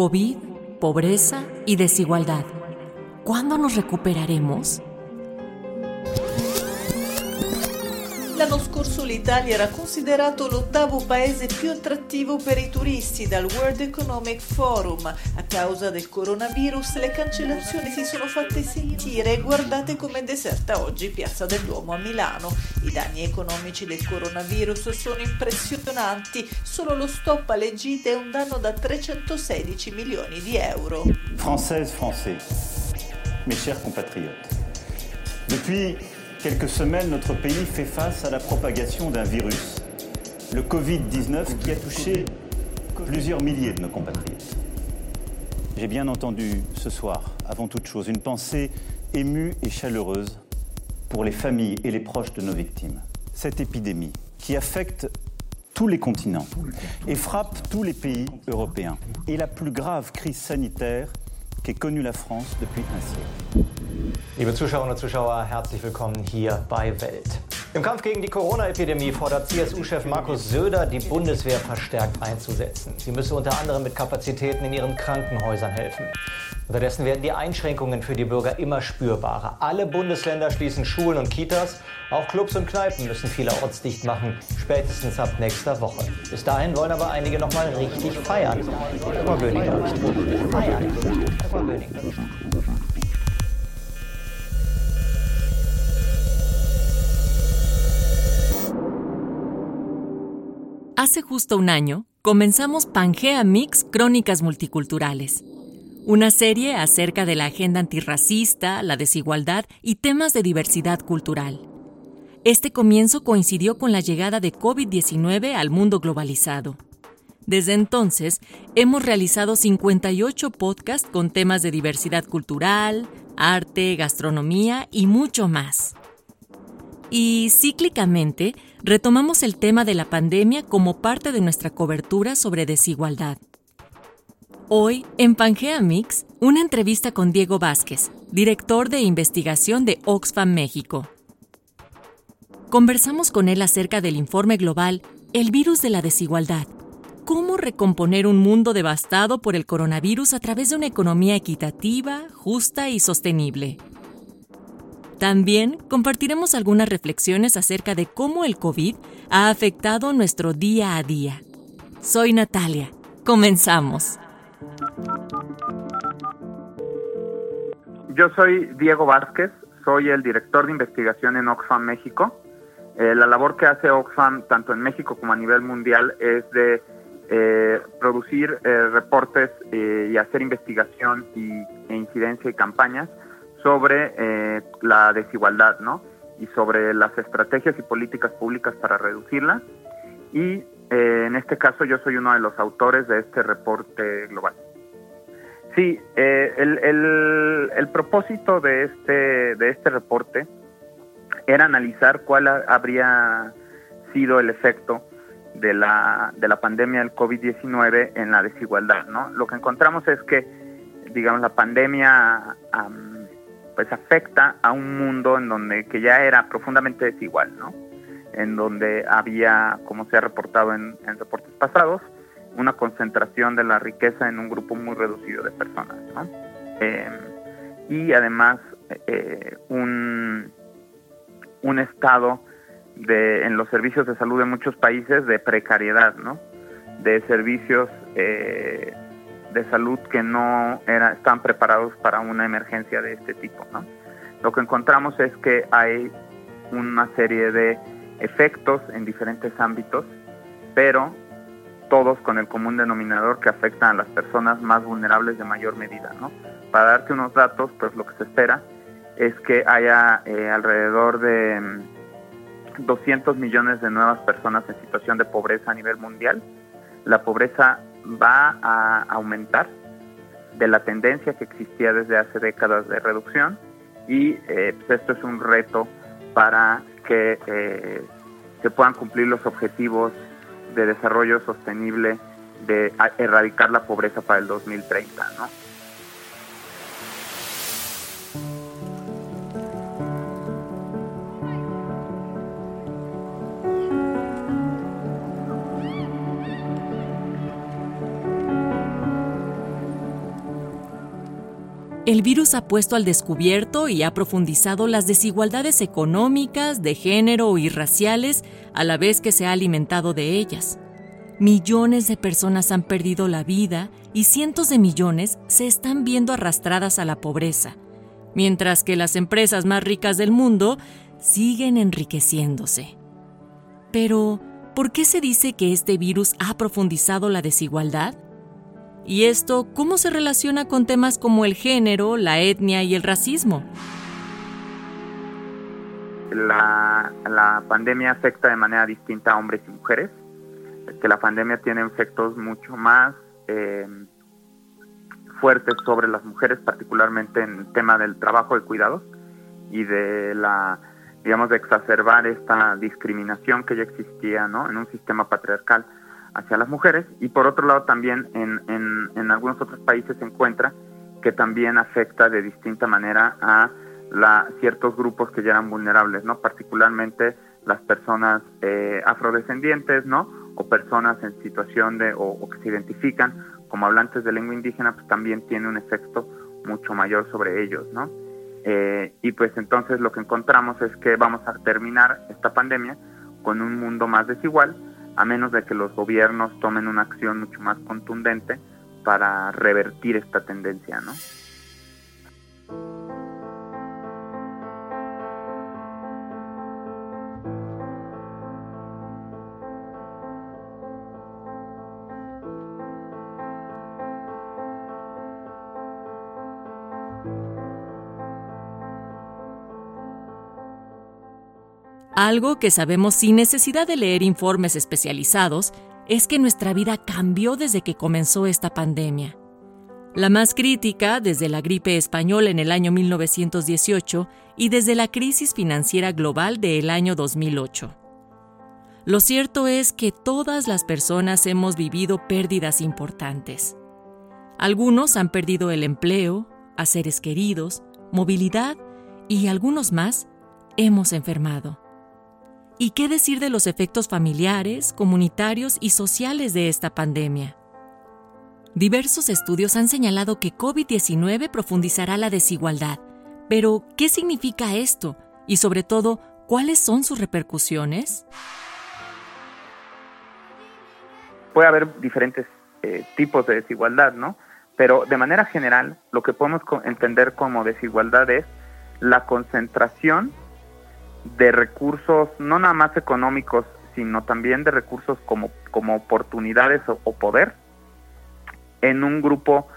COVID, pobreza y desigualdad. ¿Cuándo nos recuperaremos? Scorso l'Italia era considerato l'ottavo paese più attrattivo per i turisti dal World Economic Forum. A causa del coronavirus le cancellazioni si sono fatte sentire e guardate com'è deserta oggi Piazza del Duomo a Milano. I danni economici del coronavirus sono impressionanti, solo lo stop alle gite è un danno da 316 milioni di euro. Françaises, Français, mes chers compatriotes, depuis quelques semaines, notre pays fait face à la propagation d'un virus, le Covid-19, qui a touché plusieurs milliers de nos compatriotes. J'ai bien entendu ce soir, avant toute chose, une pensée émue et chaleureuse pour les familles et les proches de nos victimes. Cette épidémie qui affecte tous les continents et frappe tous les pays européens est la plus grave crise sanitaire qu'ait connue la France depuis un siècle. Liebe Zuschauerinnen und Zuschauer, herzlich willkommen hier bei Welt. Im Kampf gegen die Corona-Epidemie fordert CSU-Chef Markus Söder, die Bundeswehr verstärkt einzusetzen. Sie müsse unter anderem mit Kapazitäten in ihren Krankenhäusern helfen. Unterdessen werden die Einschränkungen für die Bürger immer spürbarer. Alle Bundesländer schließen Schulen und Kitas. Auch Clubs und Kneipen müssen vielerorts dicht machen, spätestens ab nächster Woche. Bis dahin wollen aber einige noch mal richtig feiern. Dagmar Böning. Feiern. Dagmar Böning Hace justo un año, comenzamos Pangea Mix Crónicas Multiculturales, una serie acerca de la agenda antirracista, la desigualdad y temas de diversidad cultural. Este comienzo coincidió con la llegada de COVID-19 al mundo globalizado. Desde entonces, hemos realizado 58 podcasts con temas de diversidad cultural, arte, gastronomía y mucho más. Y cíclicamente, retomamos el tema de la pandemia como parte de nuestra cobertura sobre desigualdad. Hoy, en Pangea Mix, una entrevista con Diego Vázquez, director de investigación de Oxfam México. Conversamos con él acerca del informe global El virus de la desigualdad. ¿Cómo recomponer un mundo devastado por el coronavirus a través de una economía equitativa, justa y sostenible? También compartiremos algunas reflexiones acerca de cómo el COVID ha afectado nuestro día a día. Soy Natalia. Comenzamos. Yo soy Diego Vázquez, soy el director de investigación en Oxfam México. Eh, la labor que hace Oxfam, tanto en México como a nivel mundial, es de eh, producir eh, reportes y hacer investigación y, e incidencia y campañas sobre la desigualdad, ¿no? Y sobre las estrategias y políticas públicas para reducirla. Y en este caso yo soy uno de los autores de este reporte global. Sí, eh, el, el, propósito de este, de este reporte era analizar cuál habría sido el efecto de la, de la pandemia del COVID-19 en la desigualdad, ¿no? Lo que encontramos es que, digamos, la pandemia pues afecta a un mundo en donde que ya era profundamente desigual, ¿no? En donde había, como se ha reportado en, reportes pasados, una concentración de la riqueza en un grupo muy reducido de personas. ¿no? Eh, y además eh, un, un estado de, en los servicios de salud de muchos países de precariedad, ¿no? de servicios eh, de salud que no están preparados para una emergencia de este tipo. ¿no? Lo que encontramos es que hay una serie de efectos en diferentes ámbitos, pero todos con el común denominador que afectan a las personas más vulnerables de mayor medida, ¿no? para darte unos datos, pues lo que se espera es que haya eh, alrededor de 200 mm, millones de nuevas personas en situación de pobreza a nivel mundial. La pobreza va a aumentar de la tendencia que existía desde hace décadas de reducción y eh, pues esto es un reto para que eh, se puedan cumplir los objetivos de desarrollo sostenible de erradicar la pobreza para el 2030, ¿no? El virus ha puesto al descubierto y ha profundizado las desigualdades económicas, de género y raciales, a la vez que se ha alimentado de ellas. Millones de personas han perdido la vida y cientos de millones se están viendo arrastradas a la pobreza, mientras que las empresas más ricas del mundo siguen enriqueciéndose. Pero, ¿por qué se dice que este virus ha profundizado la desigualdad? ¿Y esto cómo se relaciona con temas como el género, la etnia y el racismo? La, pandemia afecta de manera distinta a hombres y mujeres, que la pandemia tiene efectos mucho más eh, fuertes sobre las mujeres, particularmente en el tema del trabajo de cuidados y de la, digamos, de exacerbar esta discriminación que ya existía ¿no? en un sistema patriarcal hacia las mujeres y por otro lado también en, en, algunos otros países se encuentra que también afecta de distinta manera a la, ciertos grupos que ya eran vulnerables, ¿no? Particularmente las personas eh, afrodescendientes, ¿no? O personas en situación de, o, que se identifican como hablantes de lengua indígena, pues también tiene un efecto mucho mayor sobre ellos, ¿no? Eh, y pues entonces lo que encontramos es que vamos a terminar esta pandemia con un mundo más desigual, a menos de que los gobiernos tomen una acción mucho más contundente para revertir esta tendencia, ¿no? Algo que sabemos sin necesidad de leer informes especializados es que nuestra vida cambió desde que comenzó esta pandemia. La más crítica desde la gripe española en el año 1918 y desde la crisis financiera global del año 2008. Lo cierto es que todas las personas hemos vivido pérdidas importantes. Algunos han perdido el empleo, a seres queridos, movilidad y algunos más hemos enfermado. ¿Y qué decir de los efectos familiares, comunitarios y sociales de esta pandemia? Diversos estudios han señalado que COVID-19 profundizará la desigualdad. Pero, ¿qué significa esto? Y sobre todo, ¿cuáles son sus repercusiones? Puede haber diferentes eh, tipos de desigualdad, ¿no? Pero de manera general, lo que podemos entender como desigualdad es la concentración de recursos, no nada más económicos, sino también de recursos como, como oportunidades o, poder en un grupo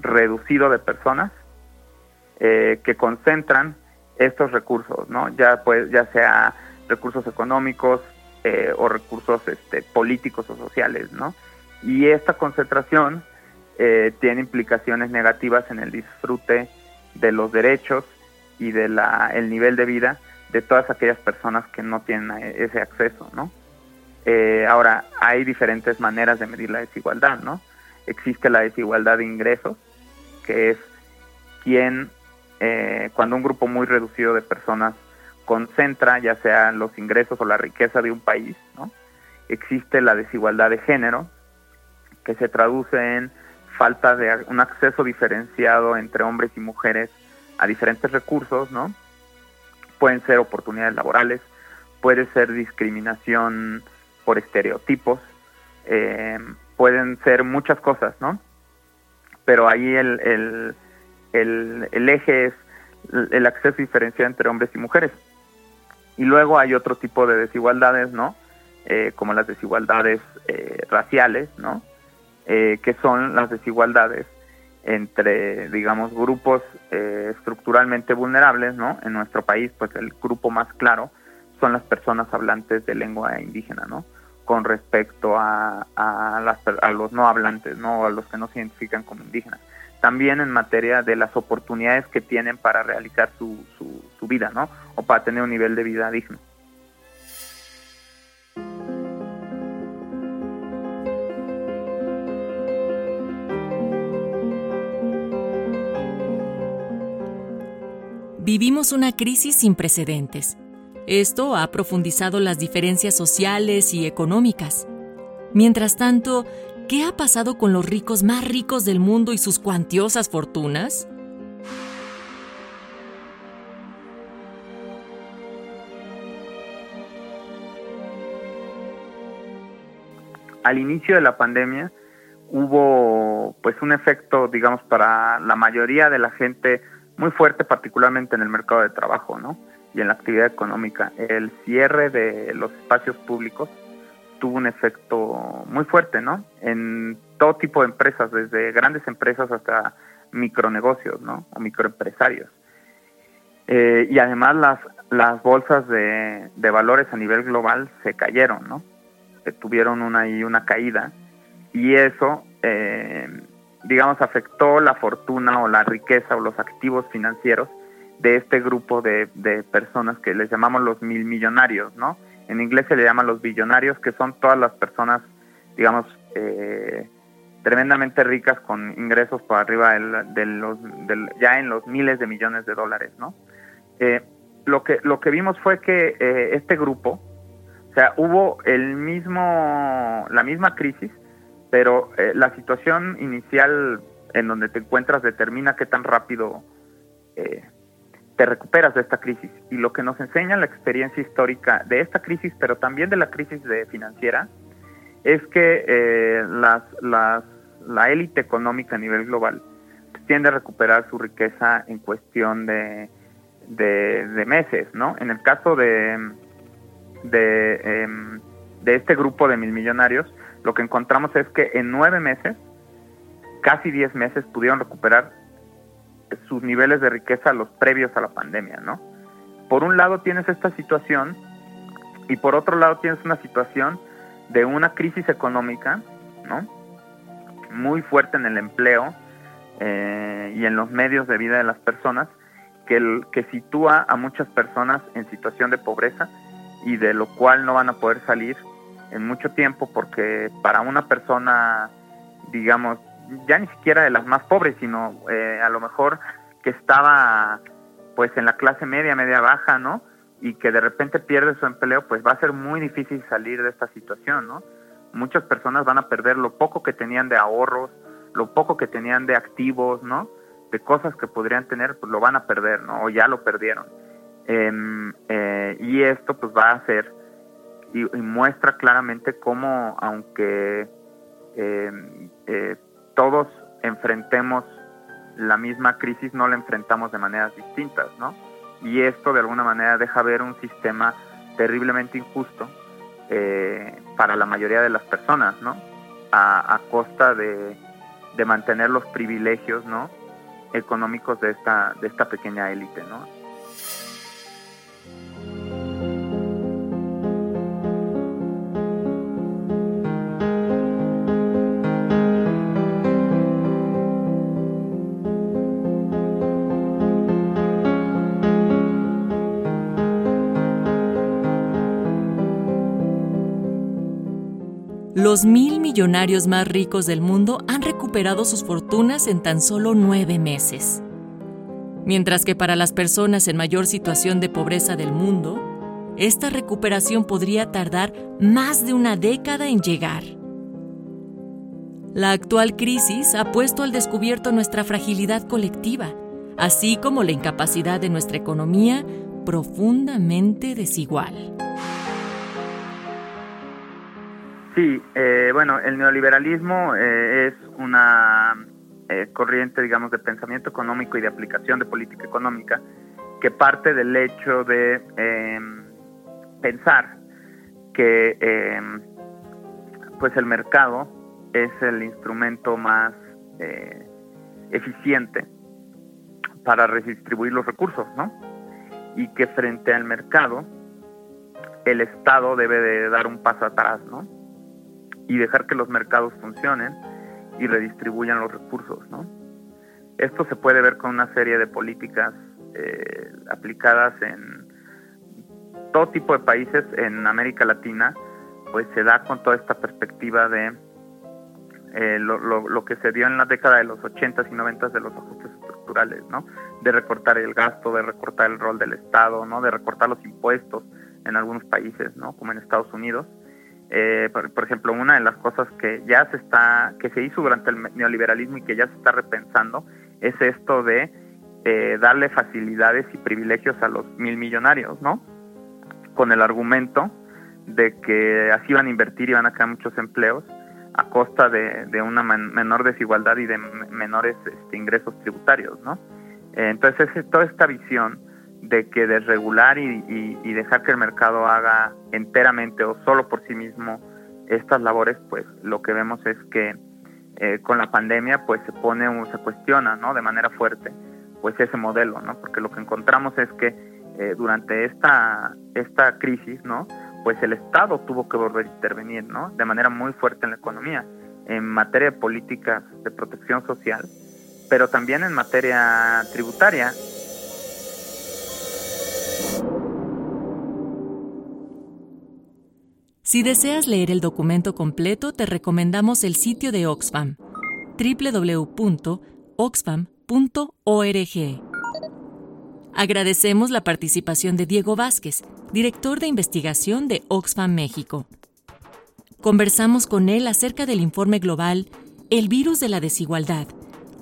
reducido de personas eh, que concentran estos recursos, ¿no? Ya pues, ya sea recursos económicos eh, o recursos este, políticos o sociales, ¿no? Y esta concentración eh, tiene implicaciones negativas en el disfrute de los derechos y de la el nivel de vida de todas aquellas personas que no tienen ese acceso, ¿no? Eh, ahora, hay diferentes maneras de medir la desigualdad, ¿no? Existe la desigualdad de ingresos, que es quien, eh, cuando un grupo muy reducido de personas concentra ya sea los ingresos o la riqueza de un país, ¿no? Existe la desigualdad de género, que se traduce en falta de un acceso diferenciado entre hombres y mujeres a diferentes recursos, ¿no? Pueden ser oportunidades laborales, puede ser discriminación por estereotipos, eh, pueden ser muchas cosas, ¿no? Pero ahí el, el, eje es el acceso diferenciado entre hombres y mujeres. Y luego hay otro tipo de desigualdades, ¿no? Eh, como las desigualdades eh, raciales, ¿no? que son las desigualdades entre, digamos, grupos eh, estructuralmente vulnerables, ¿no? En nuestro país, pues el grupo más claro son las personas hablantes de lengua indígena, ¿no? Con respecto a, a, a los no hablantes, ¿no? A los que no se identifican como indígenas. También en materia de las oportunidades que tienen para realizar su, su, su vida, ¿no? O para tener un nivel de vida digno. Vivimos una crisis sin precedentes. Esto ha profundizado las diferencias sociales y económicas. Mientras tanto, ¿qué ha pasado con los ricos más ricos del mundo y sus cuantiosas fortunas? Al inicio de la pandemia hubo pues un efecto, digamos, para la mayoría de la gente muy fuerte, particularmente en el mercado de trabajo, ¿no? Y en la actividad económica. El cierre de los espacios públicos tuvo un efecto muy fuerte, ¿no? En todo tipo de empresas, desde grandes empresas hasta micronegocios, ¿no? O microempresarios. Eh, y además las, las bolsas de, de, valores a nivel global se cayeron, ¿no? tuvieron una una caída y eso eh, digamos, afectó la fortuna o la riqueza o los activos financieros de este grupo de, de personas que les llamamos los mil millonarios, ¿no? En inglés se le llaman los billonarios, que son todas las personas, digamos, eh, tremendamente ricas con ingresos por arriba del, ya en los miles de millones de dólares, ¿no? Eh, lo que lo que vimos fue que eh, este grupo, o sea, hubo el mismo la misma crisis, pero eh, la situación inicial en donde te encuentras determina qué tan rápido eh, te recuperas de esta crisis. Y lo que nos enseña la experiencia histórica de esta crisis, pero también de la crisis de financiera, es que eh, las, la élite económica a nivel global tiende a recuperar su riqueza en cuestión de, de, meses, ¿no? En el caso de, de, em, de este grupo de mil millonarios, lo que encontramos es que en nueve meses, casi diez meses, pudieron recuperar sus niveles de riqueza los previos a la pandemia, ¿no? Por un lado tienes esta situación y por otro lado tienes una situación de una crisis económica, ¿no? Muy fuerte en el empleo eh, y en los medios de vida de las personas, que, que sitúa a muchas personas en situación de pobreza y de lo cual no van a poder salir en mucho tiempo porque para una persona, digamos, ya ni siquiera de las más pobres, sino eh, a lo mejor que estaba pues en la clase media, media baja, ¿no? Y que de repente pierde su empleo, pues va a ser muy difícil salir de esta situación, ¿no? Muchas personas van a perder lo poco que tenían de ahorros, lo poco que tenían de activos, ¿no? De cosas que podrían tener, pues lo van a perder, ¿no? O ya lo perdieron. Eh, eh, y esto pues va a hacer y, y muestra claramente cómo, aunque eh, eh, todos enfrentemos la misma crisis, no la enfrentamos de maneras distintas, ¿no? Y esto de alguna manera deja ver un sistema terriblemente injusto eh, para la mayoría de las personas, ¿no? A, a costa de, de, mantener los privilegios, ¿no? Económicos de esta, de esta pequeña élite, ¿no? Los mil millonarios más ricos del mundo han recuperado sus fortunas en tan solo nueve meses. Mientras que para las personas en mayor situación de pobreza del mundo, esta recuperación podría tardar más de una década en llegar. La actual crisis ha puesto al descubierto nuestra fragilidad colectiva, así como la incapacidad de nuestra economía profundamente desigual. Sí, eh, bueno, el neoliberalismo eh, es una eh, corriente, digamos, de pensamiento económico y de aplicación de política económica que parte del hecho de em, pensar que em, pues el mercado es el instrumento más eficiente para redistribuir los recursos, ¿no? Y que frente al mercado el Estado debe de dar un paso atrás, ¿no? Y dejar que los mercados funcionen y redistribuyan los recursos, ¿no? Esto se puede ver con una serie de políticas eh, aplicadas en todo tipo de países en América Latina, pues se da con toda esta perspectiva de eh, lo, que se dio en la década de los 80s y 90 de los ajustes estructurales, ¿no? De recortar el gasto, de recortar el rol del Estado, ¿no? De recortar los impuestos en algunos países, ¿no? Como en Estados Unidos. Eh, por, ejemplo, una de las cosas que ya se está, que se hizo durante el neoliberalismo y que ya se está repensando es esto de eh, darle facilidades y privilegios a los mil millonarios, ¿no? Con el argumento de que así van a invertir y van a crear muchos empleos a costa de, una menor desigualdad y de menores este, ingresos tributarios, ¿no? Eh, entonces, toda esta visión de que desregular y, y, dejar que el mercado haga enteramente o solo por sí mismo estas labores, pues lo que vemos es que eh, con la pandemia, pues se pone se cuestiona, ¿no? De manera fuerte, pues ese modelo, ¿no? Porque lo que encontramos es que eh, durante esta, esta crisis, ¿no? pues el Estado tuvo que volver a intervenir, ¿no? De manera muy fuerte en la economía, en materia de políticas de protección social, pero también en materia tributaria. Si deseas leer el documento completo, te recomendamos el sitio de Oxfam, www.oxfam.org. Agradecemos la participación de Diego Vázquez, director de investigación de Oxfam México. Conversamos con él acerca del informe global El virus de la desigualdad,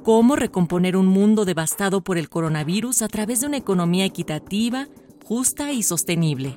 cómo recomponer un mundo devastado por el coronavirus a través de una economía equitativa, justa y sostenible.